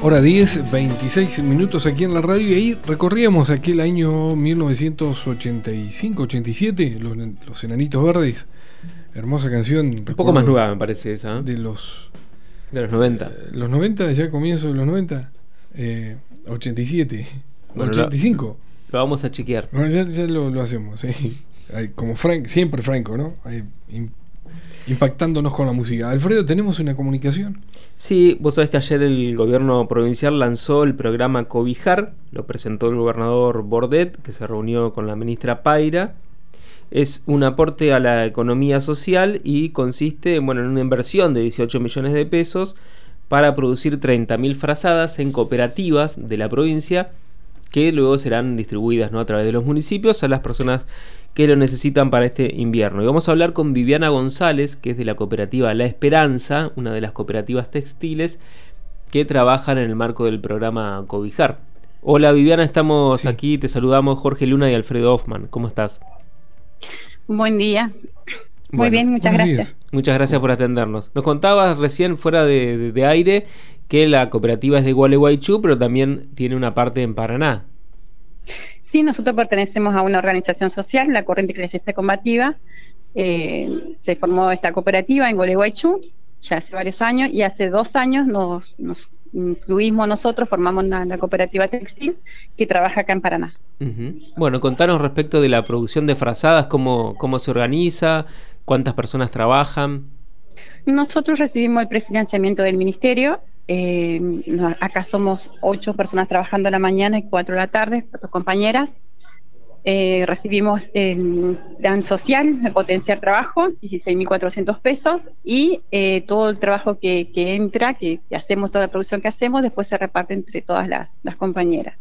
Hora 10, 26 minutos aquí en la radio y ahí recorríamos aquí el año 1985-87, los, los Enanitos Verdes. Hermosa canción. Un poco más nueva me parece esa. ¿eh? De los... De los 90. Eh, los 90, ya comienzo de los 90. Eh, 87. 85. Lo, vamos a chequear. ya, lo, hacemos. Como Frank, siempre Franco, ¿no? Impactándonos con la música. Alfredo, ¿tenemos una comunicación? Sí, vos sabés que ayer el gobierno provincial lanzó el programa Cobijar, lo presentó el gobernador Bordet, que se reunió con la ministra Paira. Es un aporte a la economía social y consiste bueno, en una inversión de 18 millones de pesos para producir 30.000 frazadas en cooperativas de la provincia que luego serán distribuidas ¿no? a través de los municipios a las personas que lo necesitan para este invierno. Y vamos a hablar con Viviana González, que es de la cooperativa La Esperanza, una de las cooperativas textiles que trabajan en el marco del programa Cobijar. Hola Viviana, estamos aquí, te saludamos Jorge Luna y Alfredo Hoffman. ¿Cómo estás? Buen día. Muy bien, muchas gracias. Muchas gracias por atendernos. Nos contabas recién fuera de, aire que la cooperativa es de Gualeguaychú, pero también tiene una parte en Paraná. Sí, nosotros pertenecemos a una organización social, la Corriente Eclesiástica Combativa. Eh, se formó esta cooperativa en Gualeguaychú ya hace varios años y hace dos años nos, incluimos nosotros, formamos la, cooperativa textil que trabaja acá en Paraná. Bueno, contanos respecto de la producción de frazadas, cómo, cómo se organiza, cuántas personas trabajan. Nosotros recibimos el prefinanciamiento del ministerio eh, acá somos ocho personas trabajando en la mañana y cuatro de la tarde, cuatro compañeras. Eh, recibimos el plan social de potenciar trabajo, 16.400 pesos, y eh, todo el trabajo que, entra, que, hacemos, toda la producción que hacemos, después se reparte entre todas las, compañeras.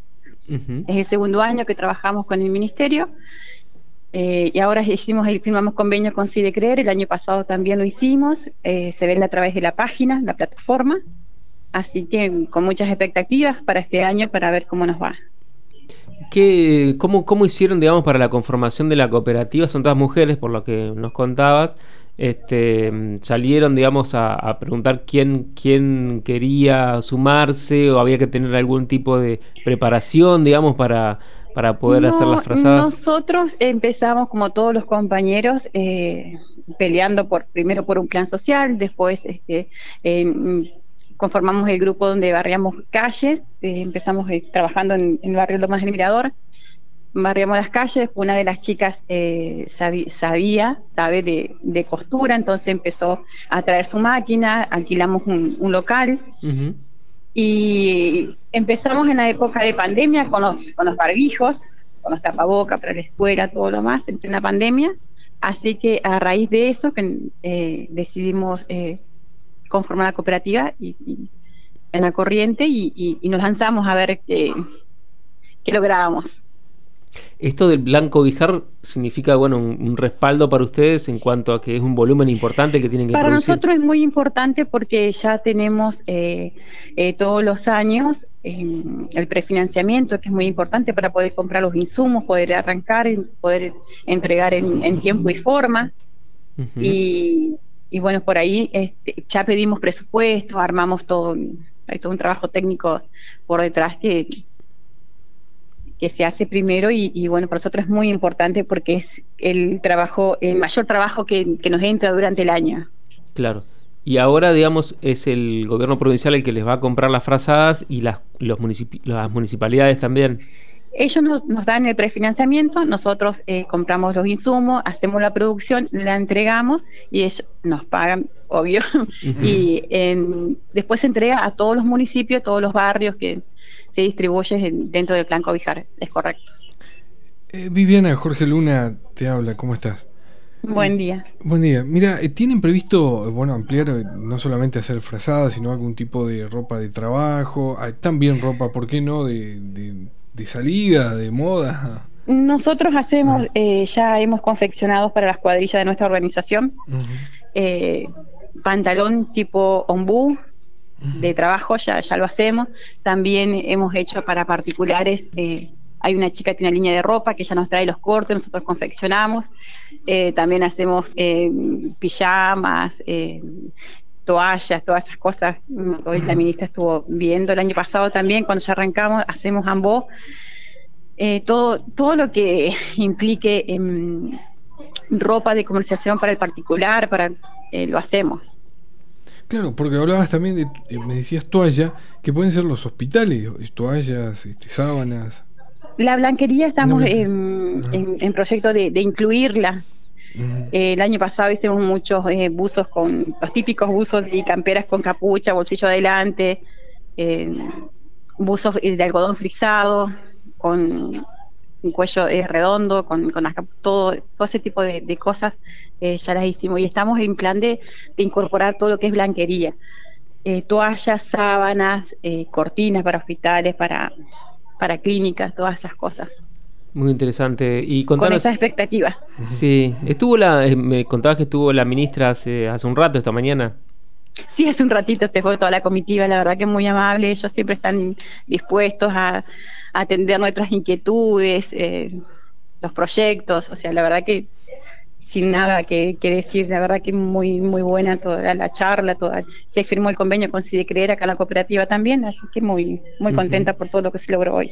Es el segundo año que trabajamos con el ministerio. y ahora hicimos el, firmamos convenio con CIDECREER, el año pasado también lo hicimos, se ven a través de la página, la plataforma, Así que con muchas expectativas para este año para ver cómo nos va. ¿Qué, cómo, ¿Cómo hicieron, digamos, para la conformación de la cooperativa? Son todas mujeres, por lo que nos contabas. Este, salieron, digamos, a, preguntar quién, quién quería sumarse o había que tener algún tipo de preparación, digamos, para, para poder hacer las frazadas. Nosotros empezamos, como todos los compañeros, eh, peleando por primero por un plan social, después este, conformamos el grupo donde barriamos calles, eh, empezamos eh, trabajando en, el barrio Lomas del Mirador, barriamos las calles, una de las chicas eh, sabía, sabe de, costura, entonces empezó a traer su máquina, alquilamos un, local. Y empezamos en la época de pandemia con los, con los barbijos, con los tapabocas para la escuela, todo lo más, en plena pandemia. Así que a raíz de eso decidimos conformar la cooperativa y, en la corriente y, nos lanzamos a ver qué, qué lográbamos. Esto del blanco bijar significa bueno un, respaldo para ustedes en cuanto a que es un volumen importante que tienen que para nosotros es muy importante porque ya tenemos eh, eh, todos los años em, el prefinanciamiento que es muy importante para poder comprar los insumos poder arrancar poder entregar en, tiempo y forma. Y y bueno, por ahí este, ya pedimos presupuesto, armamos todo, hay un trabajo técnico por detrás que, que se hace primero y, bueno, para nosotros es muy importante porque es el trabajo, el mayor trabajo que, que nos entra durante el año. Claro. Y ahora, digamos, es el gobierno provincial el que les va a comprar las frazadas y las, los las municipalidades también. Ellos nos, dan el prefinanciamiento, nosotros eh, compramos los insumos, hacemos la producción, la entregamos y ellos nos pagan, obvio, y después se entrega a todos los municipios, todos los barrios que se distribuyen dentro del plan Cobijar, es correcto. Eh, Viviana, Jorge Luna te habla, ¿cómo estás? Buen día. Buen día. Mira, eh, ¿tienen previsto, bueno, ampliar, no solamente hacer frazadas, sino algún tipo de ropa de trabajo? Ah, también ropa, ¿por qué no? de de salida, de moda? Nosotros hacemos, ah. eh, ya hemos confeccionado para las cuadrillas de nuestra organización, eh, pantalón tipo ombú de trabajo, ya, ya lo hacemos. También hemos hecho para particulares, eh, hay una chica que tiene una línea de ropa que ya nos trae los cortes, nosotros confeccionamos. también hacemos pijamas, toallas, todas esas cosas. Hoy la ministra estuvo viendo el año pasado también, cuando ya arrancamos, hacemos ambos. Eh, todo, todo lo que implique em, ropa de comercialización para el particular, para eh, lo hacemos. Claro, porque hablabas también de, eh, me decías toalla, que pueden ser los hospitales, toallas, este, sábanas. La blanquería estamos en, proyecto de, incluirla. El año pasado hicimos muchos buzos con los típicos buzos y camperas con capucha, bolsillo adelante, buzos de algodón frisado, con un cuello eh, redondo, con, con todo, todo ese tipo de, cosas eh, ya las hicimos y estamos en plan de, incorporar todo lo que es blanquería. Eh, toallas, sábanas, cortinas para hospitales, para, para clínicas, todas esas cosas. Muy interesante. Y Con esas expectativas. Sí, estuvo la, me contabas que estuvo la ministra hace, hace un rato, esta mañana. Sí, hace un ratito se fue toda la comitiva, la verdad que muy amable, ellos siempre están dispuestos a, atender nuestras inquietudes, eh, los proyectos, o sea, la verdad que sin nada que, decir, la verdad que muy muy buena toda la charla, toda, se firmó el convenio con Creer acá en la cooperativa también, así que muy muy contenta por todo lo que se logró hoy.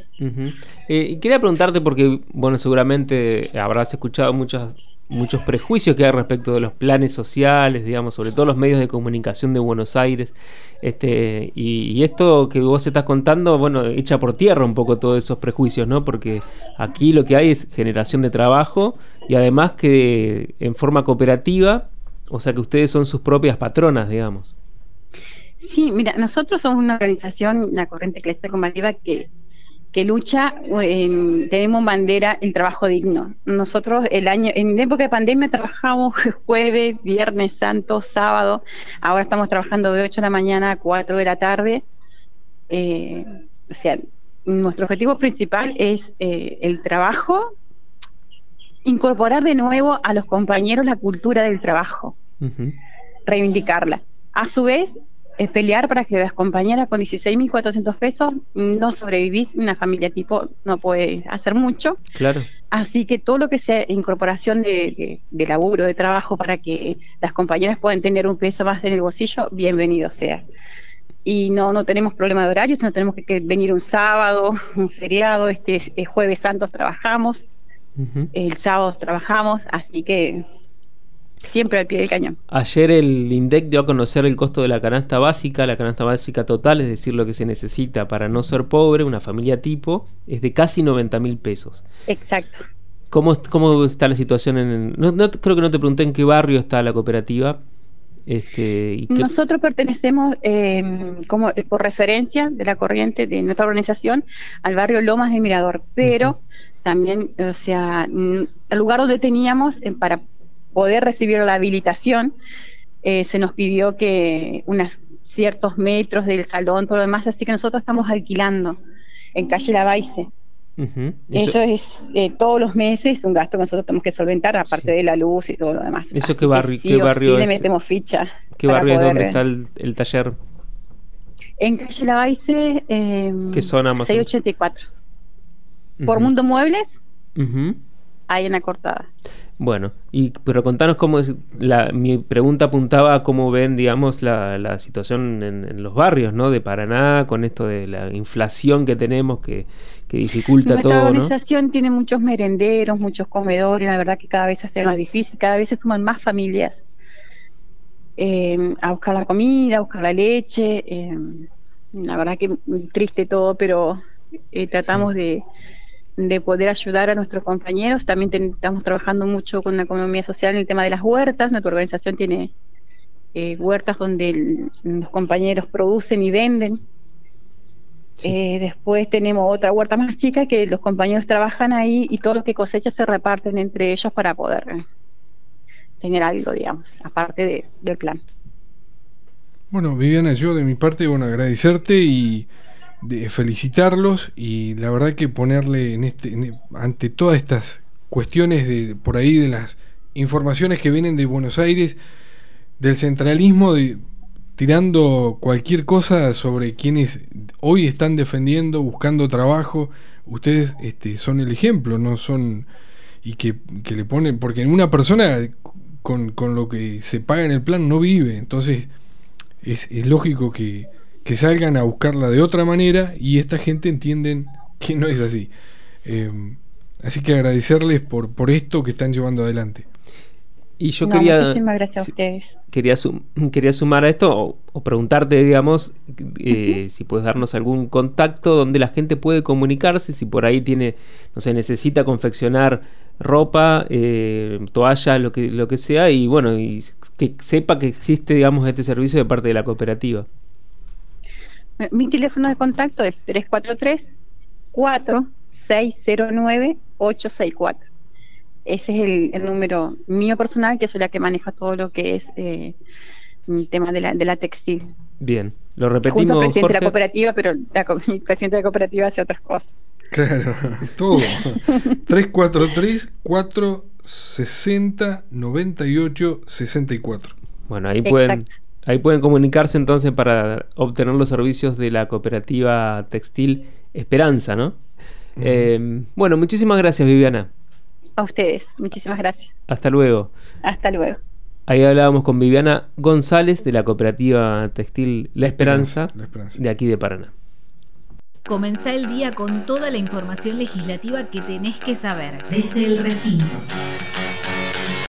Eh, quería preguntarte porque, bueno, seguramente habrás escuchado muchas muchos prejuicios que hay respecto de los planes sociales, digamos, sobre todo los medios de comunicación de Buenos Aires. Este, y, esto que vos estás contando, bueno, echa por tierra un poco todos esos prejuicios, ¿no? Porque aquí lo que hay es generación de trabajo y además que en forma cooperativa, o sea que ustedes son sus propias patronas, digamos. Sí, mira, nosotros somos una organización, la Corriente Eclesiástica Combativa, que que lucha, tenemos bandera el trabajo digno. Nosotros el año, en época de pandemia trabajamos jueves, viernes santo, sábado, ahora estamos trabajando de 8 de la mañana a 4 de la tarde. Eh, o sea, nuestro objetivo principal es eh, el trabajo, incorporar de nuevo a los compañeros la cultura del trabajo, reivindicarla. A su vez, es pelear para que las compañeras con 16.400 pesos no sobrevivís. Una familia tipo no puede hacer mucho. Claro. Así que todo lo que sea incorporación de, laburo, de trabajo, para que las compañeras puedan tener un peso más en el bolsillo, bienvenido sea. Y no, no tenemos problema de horarios, no tenemos que, venir un sábado, un feriado, este jueves santos trabajamos, el sábado trabajamos, así que siempre al pie del cañón. Ayer el INDEC dio a conocer el costo de la canasta básica, la canasta básica total, es decir, lo que se necesita para no ser pobre, una familia tipo, es de casi 90 mil pesos. Exacto. ¿Cómo, ¿Cómo, está la situación en... No, creo que no te pregunté en qué barrio está la cooperativa. Este, Nosotros pertenecemos em, como eh, por referencia de la corriente de nuestra organización al barrio Lomas de Mirador, pero también, o sea, el lugar donde teníamos eh, para poder recibir la habilitación, eh, se nos pidió que unos ciertos metros del salón, todo lo demás, así que nosotros estamos alquilando en calle La Baice. Eso, es eh, todos los meses un gasto que nosotros tenemos que solventar, aparte de la luz y todo lo demás. ¿Eso qué, barrio, qué barrio le metemos ficha. ¿Qué barrio es donde está el, taller? En calle La Baice, eh, ¿Qué zona más 684. Por Mundo Muebles, ahí en la cortada. Bueno, y pero contanos cómo es, la, mi pregunta apuntaba a cómo ven, digamos, la, la situación en, los barrios, ¿no? De Paraná, con esto de la inflación que tenemos que, que dificulta todo, ¿no? La organización tiene muchos merenderos, muchos comedores, la verdad que cada vez se hace más difícil, cada vez se suman más familias eh, a buscar la comida, a buscar la leche, eh, la verdad que triste todo, pero eh, tratamos de de poder ayudar a nuestros compañeros. También estamos trabajando mucho con la economía social en el tema de las huertas. Nuestra organización tiene eh, huertas donde los compañeros producen y venden. Eh, después tenemos otra huerta más chica que los compañeros trabajan ahí y todo lo que cosechas se reparten entre ellos para poder tener algo, digamos, aparte del plan. Bueno, Viviana, yo de mi parte, bueno, agradecerte y de felicitarlos y la verdad que ponerle en este ante todas estas cuestiones de por ahí de las informaciones que vienen de Buenos Aires del centralismo de tirando cualquier cosa sobre quienes hoy están defendiendo buscando trabajo ustedes este, son el ejemplo no son y que, que le ponen porque una persona con, con lo que se paga en el plan no vive. Entonces es, lógico que, salgan a buscarla de otra manera y esta gente entienden que no es así. Eh, así que agradecerles por, por esto que están llevando adelante. Y yo quería. Muchísimas gracias a ustedes. Quería, quería sumar a esto o, preguntarte, digamos, eh, si puedes darnos algún contacto donde la gente puede comunicarse, si por ahí tiene, no sé, necesita confeccionar ropa, eh, toalla, lo que, lo que sea, y bueno, y que sepa que existe, digamos, este servicio de parte de la cooperativa. Mi teléfono de contacto es 343 4609 864 ese es el, número mío personal, que soy la que maneja todo lo que es eh, el tema de la, de la textil. Bien, lo repetimos. Junto presidente de la cooperativa, pero la, el presidente de la cooperativa hace otras cosas. Claro, todo. 343 460 98 64. Bueno, ahí pueden, ahí pueden comunicarse entonces para obtener los servicios de la cooperativa textil Esperanza, ¿no? Eh, bueno, muchísimas gracias, Viviana. A ustedes, muchísimas gracias. Hasta luego. Hasta luego. Ahí hablábamos con Viviana González de la cooperativa textil La Esperanza, de aquí de Paraná. Comenzá el día con toda la información legislativa que tenés que saber desde el recinto.